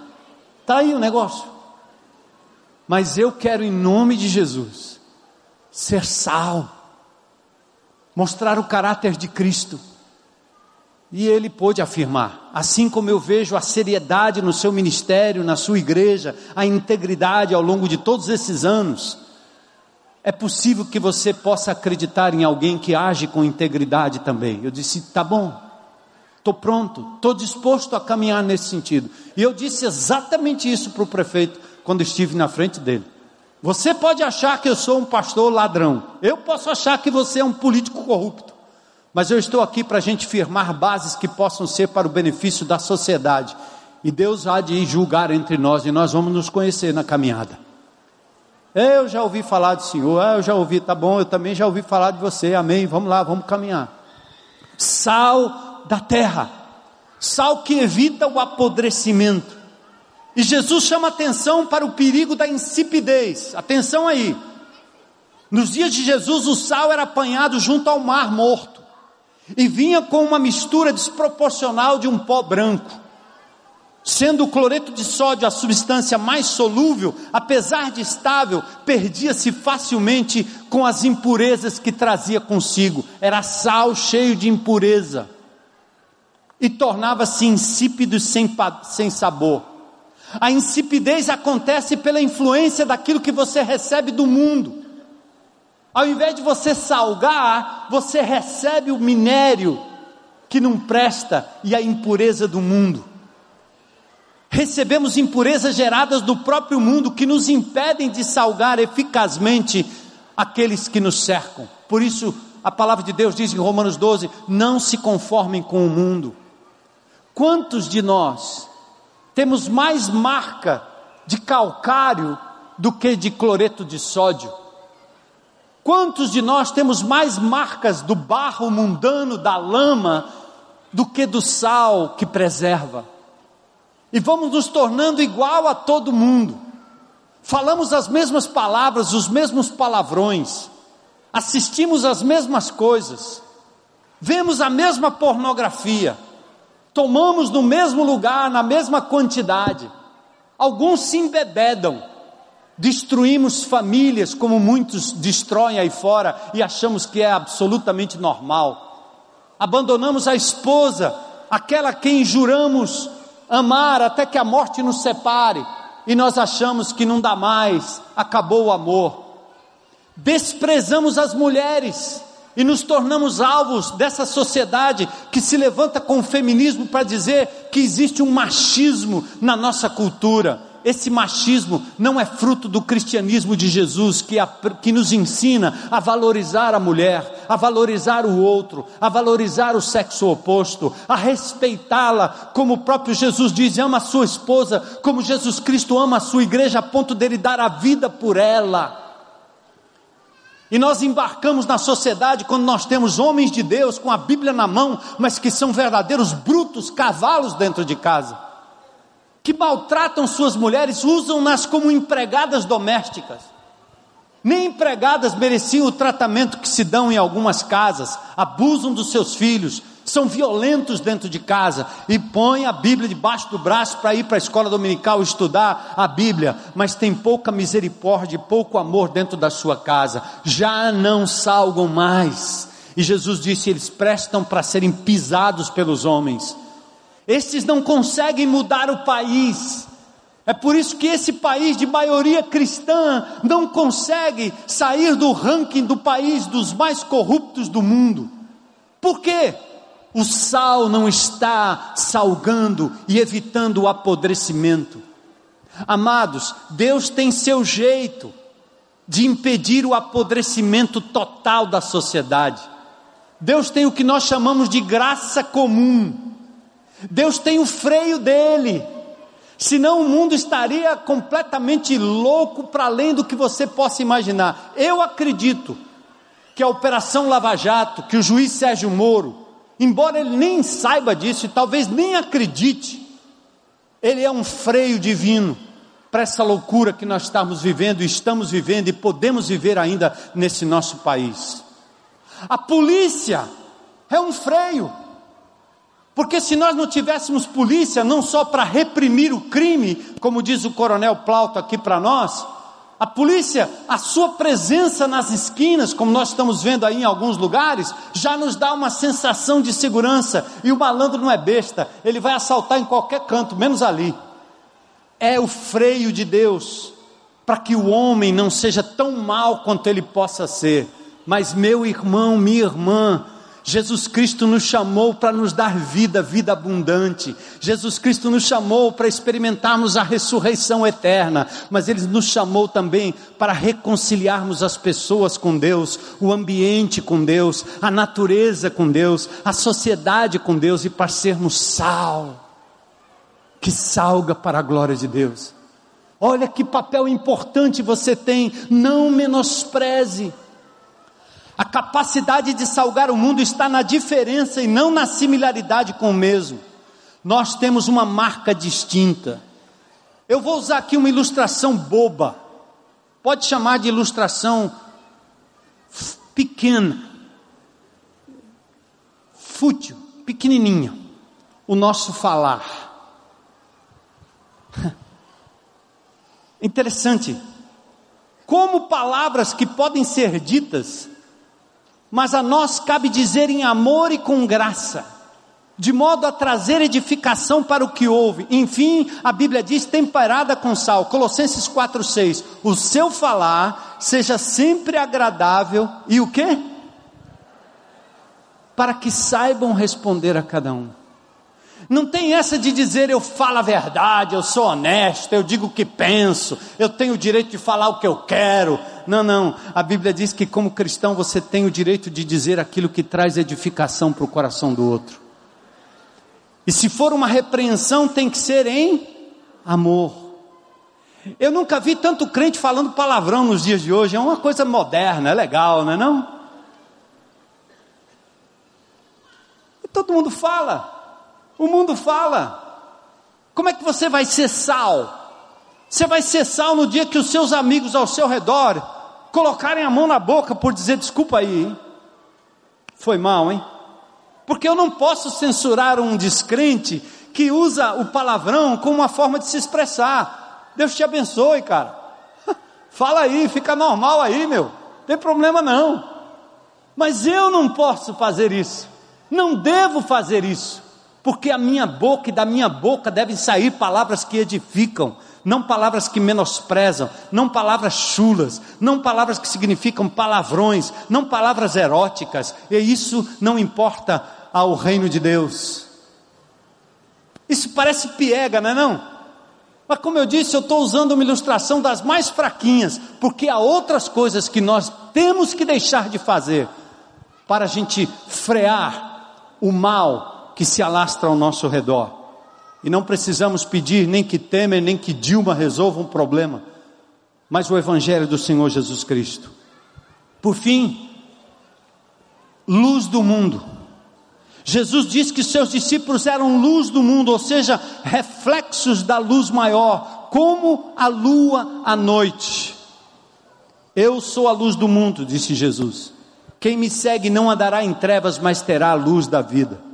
está aí o negócio. Mas eu quero, em nome de Jesus, ser sal, mostrar o caráter de Cristo. E ele pôde afirmar, assim como eu vejo a seriedade no seu ministério, na sua igreja, a integridade ao longo de todos esses anos, é possível que você possa acreditar em alguém que age com integridade também. Eu disse, tá bom, Estou pronto, estou disposto a caminhar nesse sentido. E eu disse exatamente isso para o prefeito quando estive na frente dele. Você pode achar que eu sou um pastor ladrão, eu posso achar que você é um político corrupto, mas eu estou aqui para a gente firmar bases que possam ser para o benefício da sociedade. E Deus há de julgar entre nós e nós vamos nos conhecer na caminhada. Eu já ouvi falar do Senhor, eu já ouvi, tá bom, eu também já ouvi falar de você, amém, vamos lá, vamos caminhar. Sal da terra, sal que evita o apodrecimento. E Jesus chama atenção para o perigo da insipidez. Atenção aí. Nos dias de Jesus, o sal era apanhado junto ao mar morto e vinha com uma mistura desproporcional de um pó branco. Sendo o cloreto de sódio a substância mais solúvel, apesar de estável, perdia-se facilmente com as impurezas que trazia consigo. Era sal cheio de impureza e tornava-se insípido e sem, sem sabor. A insipidez acontece pela influência daquilo que você recebe do mundo. Ao invés de você salgar, você recebe o minério que não presta e a impureza do mundo. Recebemos impurezas geradas do próprio mundo que nos impedem de salgar eficazmente aqueles que nos cercam. Por isso, a palavra de Deus diz em Romanos 12: não se conformem com o mundo, Quantos de nós temos mais marca de calcário do que de cloreto de sódio? Quantos de nós temos mais marcas do barro mundano, da lama, do que do sal que preserva? E vamos nos tornando igual a todo mundo. Falamos as mesmas palavras, os mesmos palavrões, assistimos as mesmas coisas, vemos a mesma pornografia tomamos no mesmo lugar, na mesma quantidade. Alguns se embebedam, Destruímos famílias como muitos destroem aí fora e achamos que é absolutamente normal. Abandonamos a esposa, aquela quem juramos amar até que a morte nos separe, e nós achamos que não dá mais, acabou o amor. Desprezamos as mulheres e nos tornamos alvos dessa sociedade que se levanta com o feminismo para dizer que existe um machismo na nossa cultura esse machismo não é fruto do cristianismo de Jesus, que, a, que nos ensina a valorizar a mulher, a valorizar o outro, a valorizar o sexo oposto, a respeitá-la, como o próprio Jesus diz: ama a sua esposa, como Jesus Cristo ama a sua igreja, a ponto dele dar a vida por ela. E nós embarcamos na sociedade quando nós temos homens de Deus com a Bíblia na mão, mas que são verdadeiros brutos, cavalos dentro de casa que maltratam suas mulheres, usam-nas como empregadas domésticas. Nem empregadas mereciam o tratamento que se dão em algumas casas, abusam dos seus filhos, são violentos dentro de casa e põem a Bíblia debaixo do braço para ir para a escola dominical estudar a Bíblia, mas tem pouca misericórdia e pouco amor dentro da sua casa, já não salgam mais. E Jesus disse: eles prestam para serem pisados pelos homens. Estes não conseguem mudar o país. É por isso que esse país de maioria cristã não consegue sair do ranking do país dos mais corruptos do mundo. Por quê? O sal não está salgando e evitando o apodrecimento. Amados, Deus tem seu jeito de impedir o apodrecimento total da sociedade. Deus tem o que nós chamamos de graça comum. Deus tem o freio dele. Senão o mundo estaria completamente louco para além do que você possa imaginar. Eu acredito que a Operação Lava Jato, que o juiz Sérgio Moro, embora ele nem saiba disso e talvez nem acredite, ele é um freio divino para essa loucura que nós estamos vivendo, estamos vivendo e podemos viver ainda nesse nosso país. A polícia é um freio. Porque se nós não tivéssemos polícia, não só para reprimir o crime, como diz o coronel Plauto aqui para nós, a polícia, a sua presença nas esquinas, como nós estamos vendo aí em alguns lugares, já nos dá uma sensação de segurança. E o malandro não é besta, ele vai assaltar em qualquer canto, menos ali. É o freio de Deus para que o homem não seja tão mal quanto ele possa ser. Mas meu irmão, minha irmã, Jesus Cristo nos chamou para nos dar vida, vida abundante. Jesus Cristo nos chamou para experimentarmos a ressurreição eterna, mas Ele nos chamou também para reconciliarmos as pessoas com Deus, o ambiente com Deus, a natureza com Deus, a sociedade com Deus e para sermos sal, que salga para a glória de Deus. Olha que papel importante você tem, não menospreze. A capacidade de salgar o mundo está na diferença e não na similaridade com o mesmo. Nós temos uma marca distinta. Eu vou usar aqui uma ilustração boba. Pode chamar de ilustração pequena, fútil, pequenininha. O nosso falar. *laughs* Interessante. Como palavras que podem ser ditas mas a nós cabe dizer em amor e com graça, de modo a trazer edificação para o que ouve. Enfim, a Bíblia diz temperada com sal, Colossenses 4:6. O seu falar seja sempre agradável e o quê? Para que saibam responder a cada um. Não tem essa de dizer eu falo a verdade, eu sou honesto, eu digo o que penso, eu tenho o direito de falar o que eu quero. Não, não. A Bíblia diz que como cristão você tem o direito de dizer aquilo que traz edificação para o coração do outro. E se for uma repreensão, tem que ser em amor. Eu nunca vi tanto crente falando palavrão nos dias de hoje. É uma coisa moderna, é legal, não é não? E todo mundo fala. O mundo fala. Como é que você vai ser sal? Você vai ser sal no dia que os seus amigos ao seu redor colocarem a mão na boca por dizer desculpa aí, hein? Foi mal, hein? Porque eu não posso censurar um descrente que usa o palavrão como uma forma de se expressar. Deus te abençoe, cara. *laughs* Fala aí, fica normal aí, meu. Não tem problema não. Mas eu não posso fazer isso. Não devo fazer isso. Porque a minha boca e da minha boca devem sair palavras que edificam, não palavras que menosprezam, não palavras chulas, não palavras que significam palavrões, não palavras eróticas, e isso não importa ao reino de Deus. Isso parece piega, não é não? Mas como eu disse, eu estou usando uma ilustração das mais fraquinhas, porque há outras coisas que nós temos que deixar de fazer para a gente frear o mal que se alastra ao nosso redor. E não precisamos pedir nem que Temer, nem que Dilma resolvam um problema, mas o Evangelho do Senhor Jesus Cristo. Por fim, luz do mundo. Jesus disse que seus discípulos eram luz do mundo, ou seja, reflexos da luz maior, como a lua à noite. Eu sou a luz do mundo, disse Jesus. Quem me segue não andará em trevas, mas terá a luz da vida.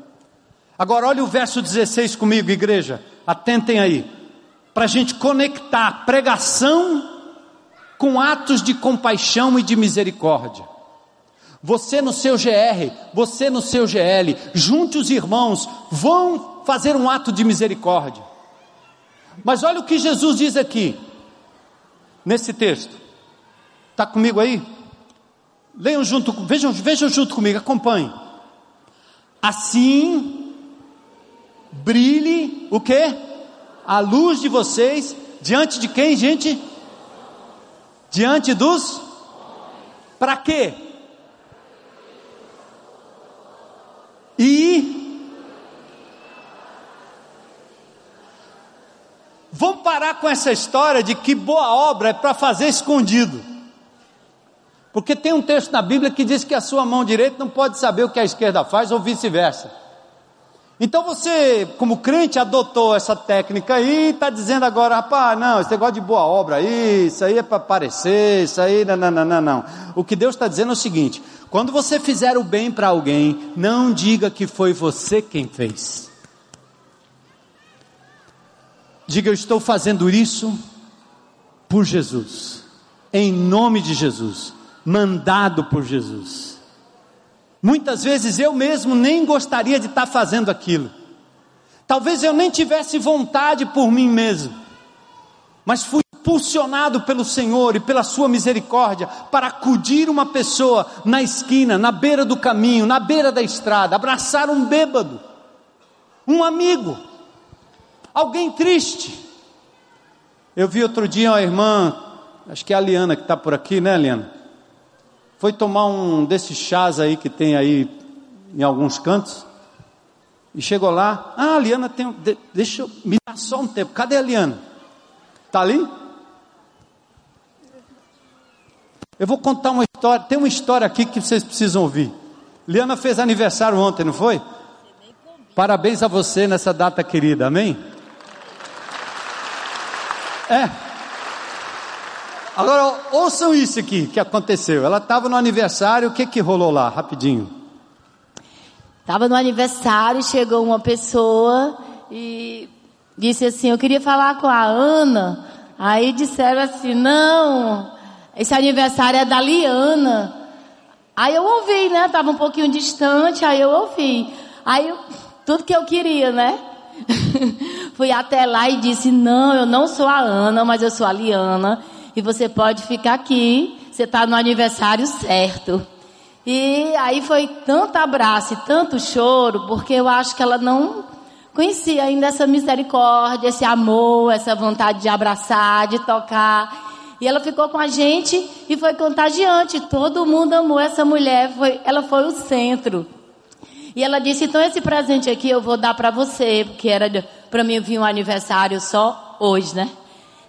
Agora, olha o verso 16 comigo, igreja. Atentem aí. Para a gente conectar pregação com atos de compaixão e de misericórdia. Você no seu GR, você no seu GL, junte os irmãos, vão fazer um ato de misericórdia. Mas olha o que Jesus diz aqui, nesse texto. Está comigo aí? Leiam junto, vejam, vejam junto comigo, acompanhem. Assim brilhe o que? A luz de vocês diante de quem, gente? Diante dos para quê? E vamos parar com essa história de que boa obra é para fazer escondido. Porque tem um texto na Bíblia que diz que a sua mão direita não pode saber o que a esquerda faz ou vice-versa. Então você, como crente, adotou essa técnica aí e está dizendo agora, rapaz, não, esse negócio de boa obra aí, isso aí é para aparecer, isso aí, não, não, não, não, não. O que Deus está dizendo é o seguinte: quando você fizer o bem para alguém, não diga que foi você quem fez. Diga, eu estou fazendo isso por Jesus, em nome de Jesus, mandado por Jesus. Muitas vezes eu mesmo nem gostaria de estar fazendo aquilo. Talvez eu nem tivesse vontade por mim mesmo, mas fui impulsionado pelo Senhor e pela Sua misericórdia para acudir uma pessoa na esquina, na beira do caminho, na beira da estrada, abraçar um bêbado, um amigo, alguém triste. Eu vi outro dia uma irmã, acho que é a Liana que está por aqui, né, Liana? Foi tomar um desses chás aí que tem aí em alguns cantos. E chegou lá, ah, a Liana tem. Deixa eu. Me dá só um tempo. Cadê a Liana? Está ali? Eu vou contar uma história. Tem uma história aqui que vocês precisam ouvir. Liana fez aniversário ontem, não foi? Parabéns a você nessa data querida, amém? É. Agora, ouçam isso aqui que aconteceu. Ela estava no aniversário, o que que rolou lá? Rapidinho. Estava no aniversário, chegou uma pessoa e disse assim: Eu queria falar com a Ana. Aí disseram assim: Não, esse aniversário é da Liana. Aí eu ouvi, né? Estava um pouquinho distante, aí eu ouvi. Aí tudo que eu queria, né? *laughs* Fui até lá e disse: Não, eu não sou a Ana, mas eu sou a Liana e você pode ficar aqui, você está no aniversário certo. E aí foi tanto abraço e tanto choro, porque eu acho que ela não conhecia ainda essa misericórdia, esse amor, essa vontade de abraçar, de tocar. E ela ficou com a gente e foi contagiante. Todo mundo amou essa mulher, foi, ela foi o centro. E ela disse: então esse presente aqui eu vou dar para você, porque era para mim vir um aniversário só hoje, né?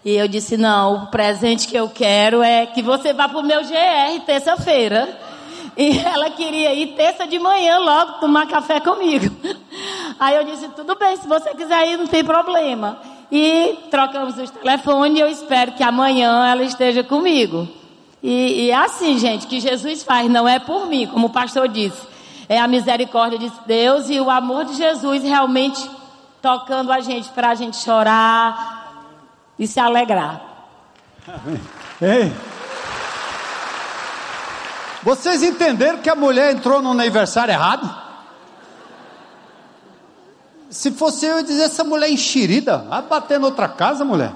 E eu disse: não, o presente que eu quero é que você vá para o meu GR terça-feira. E ela queria ir terça de manhã logo tomar café comigo. *laughs* Aí eu disse: tudo bem, se você quiser ir, não tem problema. E trocamos os telefones e eu espero que amanhã ela esteja comigo. E, e é assim, gente, que Jesus faz, não é por mim, como o pastor disse. É a misericórdia de Deus e o amor de Jesus realmente tocando a gente para a gente chorar, e se alegrar. Ei. Vocês entenderam que a mulher entrou no aniversário errado? Se fosse eu, eu dizer essa mulher enxerida, vai bater noutra casa, mulher.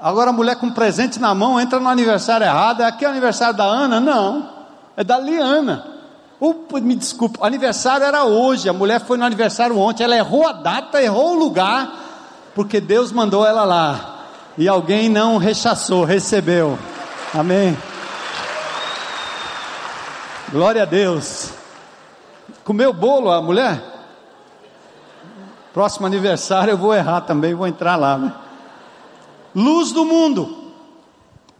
Agora a mulher com presente na mão entra no aniversário errado. Aqui é o aniversário da Ana? Não, é da Liana. Upa, me desculpa, o aniversário era hoje, a mulher foi no aniversário ontem, ela errou a data, errou o lugar, porque Deus mandou ela lá. E alguém não rechaçou, recebeu. Amém. Glória a Deus. Comeu bolo a mulher? Próximo aniversário eu vou errar também, vou entrar lá. Né? Luz do mundo.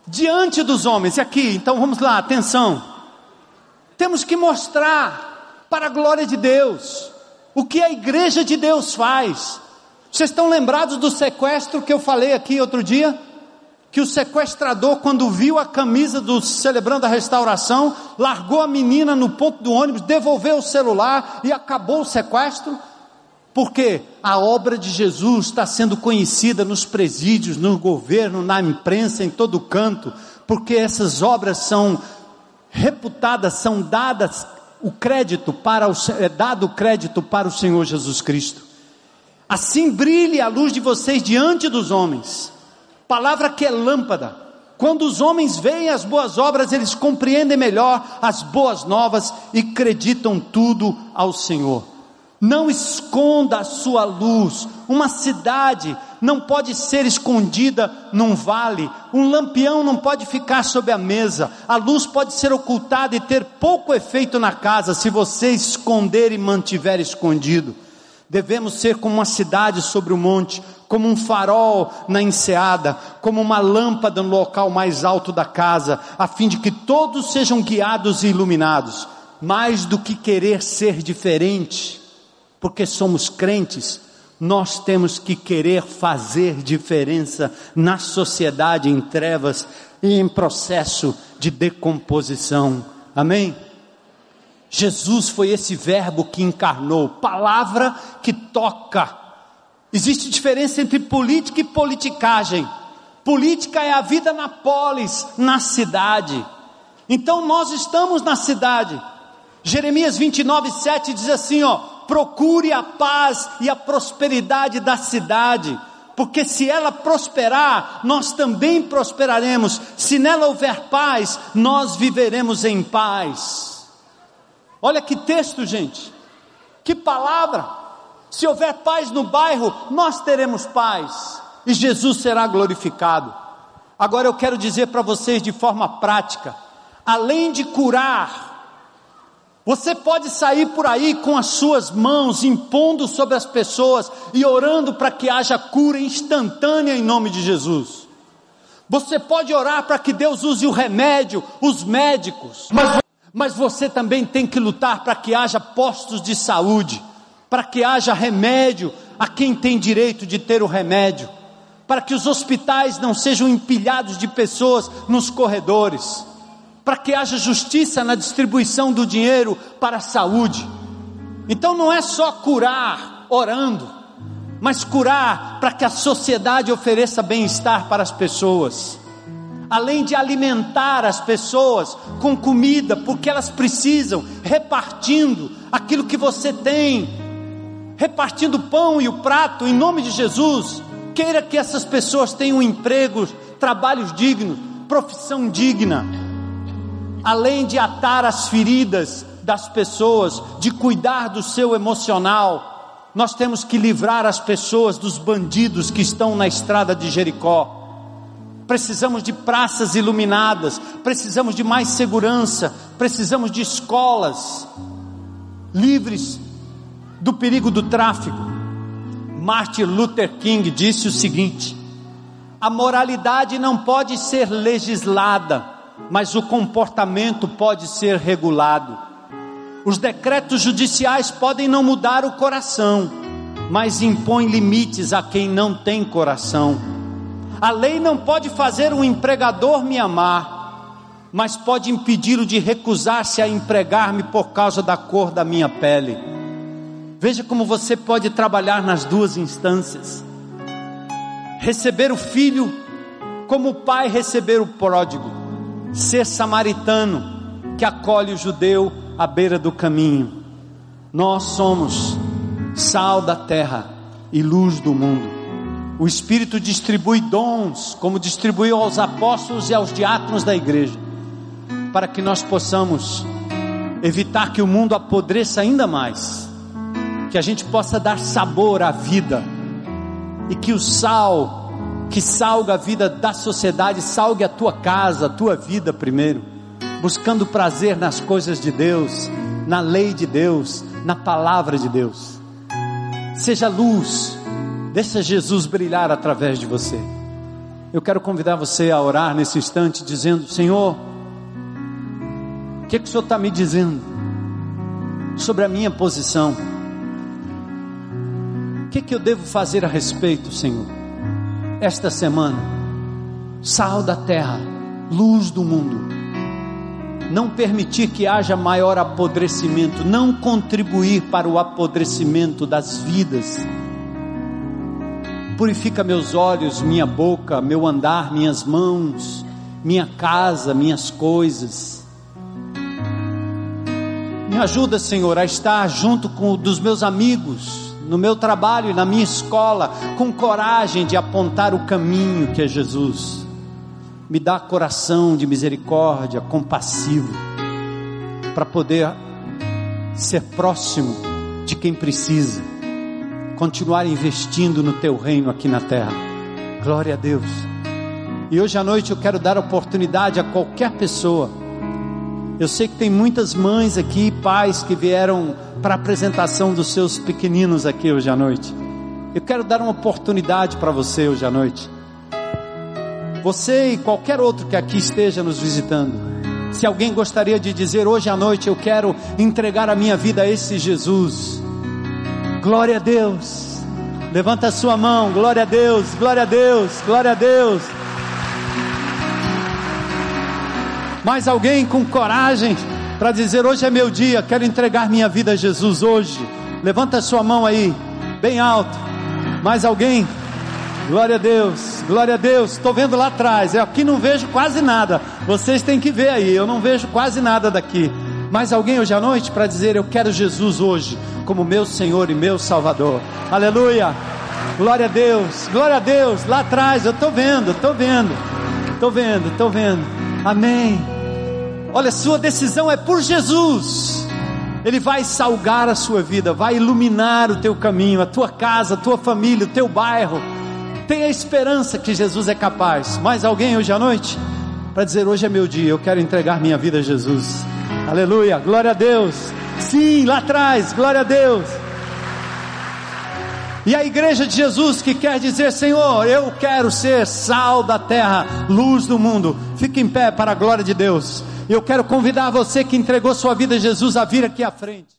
Diante dos homens. E aqui, então vamos lá, atenção. Temos que mostrar para a glória de Deus o que a igreja de Deus faz. Vocês estão lembrados do sequestro que eu falei aqui outro dia? que o sequestrador, quando viu a camisa do celebrando a restauração, largou a menina no ponto do ônibus, devolveu o celular e acabou o sequestro? Porque a obra de Jesus está sendo conhecida nos presídios, no governo, na imprensa, em todo canto, porque essas obras são reputadas, são dadas o crédito para o, é dado o crédito para o Senhor Jesus Cristo. Assim brilhe a luz de vocês diante dos homens Palavra que é lâmpada. Quando os homens veem as boas obras, eles compreendem melhor as boas novas e acreditam tudo ao Senhor. Não esconda a sua luz. Uma cidade não pode ser escondida num vale. Um lampião não pode ficar sob a mesa. A luz pode ser ocultada e ter pouco efeito na casa se você esconder e mantiver escondido. Devemos ser como uma cidade sobre o monte, como um farol na enseada, como uma lâmpada no local mais alto da casa, a fim de que todos sejam guiados e iluminados. Mais do que querer ser diferente, porque somos crentes, nós temos que querer fazer diferença na sociedade em trevas e em processo de decomposição. Amém? Jesus foi esse verbo que encarnou, palavra que toca. Existe diferença entre política e politicagem. Política é a vida na polis, na cidade. Então nós estamos na cidade. Jeremias 29, 7 diz assim: ó, procure a paz e a prosperidade da cidade, porque se ela prosperar, nós também prosperaremos. Se nela houver paz, nós viveremos em paz. Olha que texto, gente. Que palavra. Se houver paz no bairro, nós teremos paz e Jesus será glorificado. Agora eu quero dizer para vocês de forma prática: além de curar, você pode sair por aí com as suas mãos impondo sobre as pessoas e orando para que haja cura instantânea em nome de Jesus. Você pode orar para que Deus use o remédio, os médicos, mas mas você também tem que lutar para que haja postos de saúde, para que haja remédio a quem tem direito de ter o remédio, para que os hospitais não sejam empilhados de pessoas nos corredores, para que haja justiça na distribuição do dinheiro para a saúde. Então não é só curar orando, mas curar para que a sociedade ofereça bem-estar para as pessoas além de alimentar as pessoas com comida, porque elas precisam, repartindo aquilo que você tem, repartindo o pão e o prato, em nome de Jesus. Queira que essas pessoas tenham emprego, trabalhos dignos, profissão digna, além de atar as feridas das pessoas, de cuidar do seu emocional. Nós temos que livrar as pessoas dos bandidos que estão na estrada de Jericó precisamos de praças iluminadas, precisamos de mais segurança, precisamos de escolas livres do perigo do tráfico. Martin Luther King disse o seguinte: a moralidade não pode ser legislada, mas o comportamento pode ser regulado. Os decretos judiciais podem não mudar o coração, mas impõem limites a quem não tem coração. A lei não pode fazer um empregador me amar, mas pode impedi-lo de recusar-se a empregar-me por causa da cor da minha pele. Veja como você pode trabalhar nas duas instâncias. Receber o filho Como o pai receber o pródigo, ser samaritano que acolhe o judeu à beira do caminho. Nós somos sal da terra e luz do mundo. O Espírito distribui dons, como distribuiu aos apóstolos e aos diáconos da igreja, para que nós possamos evitar que o mundo apodreça ainda mais, que a gente possa dar sabor à vida e que o sal que salga a vida da sociedade salgue a tua casa, a tua vida primeiro, buscando prazer nas coisas de Deus, na lei de Deus, na palavra de Deus. Seja luz, deixa Jesus brilhar através de você. Eu quero convidar você a orar nesse instante, dizendo: Senhor, o que, que o Senhor está me dizendo sobre a minha posição? O que, que eu devo fazer a respeito, Senhor? Esta semana, sal da terra, luz do mundo, não permitir que haja maior apodrecimento, não contribuir para o apodrecimento das vidas. Purifica meus olhos, minha boca, meu andar, minhas mãos, minha casa, minhas coisas. Me ajuda, Senhor, a estar junto com dos meus amigos, no meu trabalho na minha escola, com coragem de apontar o caminho que é Jesus. Me dá coração de misericórdia, compassivo, para poder ser próximo de quem precisa, continuar investindo no teu reino aqui na terra. Glória a Deus. E hoje à noite eu quero dar oportunidade a qualquer pessoa. Eu sei que tem muitas mães aqui, pais que vieram para a apresentação dos seus pequeninos aqui hoje à noite. Eu quero dar uma oportunidade para você hoje à noite. Você e qualquer outro que aqui esteja nos visitando. Se alguém gostaria de dizer hoje à noite, eu quero entregar a minha vida a esse Jesus. Glória a Deus. Levanta a sua mão. Glória a Deus. Glória a Deus. Glória a Deus. Mais alguém com coragem para dizer: Hoje é meu dia, quero entregar minha vida a Jesus hoje. Levanta a sua mão aí, bem alto. Mais alguém? Glória a Deus, glória a Deus. Estou vendo lá atrás. Eu aqui não vejo quase nada. Vocês têm que ver aí. Eu não vejo quase nada daqui. Mais alguém hoje à noite para dizer: Eu quero Jesus hoje como meu Senhor e meu Salvador. Aleluia. Glória a Deus, glória a Deus. Lá atrás, eu estou vendo, estou vendo, estou vendo, estou vendo. Amém. Olha, sua decisão é por Jesus. Ele vai salgar a sua vida, vai iluminar o teu caminho, a tua casa, a tua família, o teu bairro. Tenha esperança que Jesus é capaz. Mais alguém hoje à noite? Para dizer: Hoje é meu dia, eu quero entregar minha vida a Jesus. Aleluia, glória a Deus. Sim, lá atrás, glória a Deus. E a igreja de Jesus que quer dizer: Senhor, eu quero ser sal da terra, luz do mundo. Fique em pé para a glória de Deus. Eu quero convidar você que entregou sua vida a Jesus a vir aqui à frente.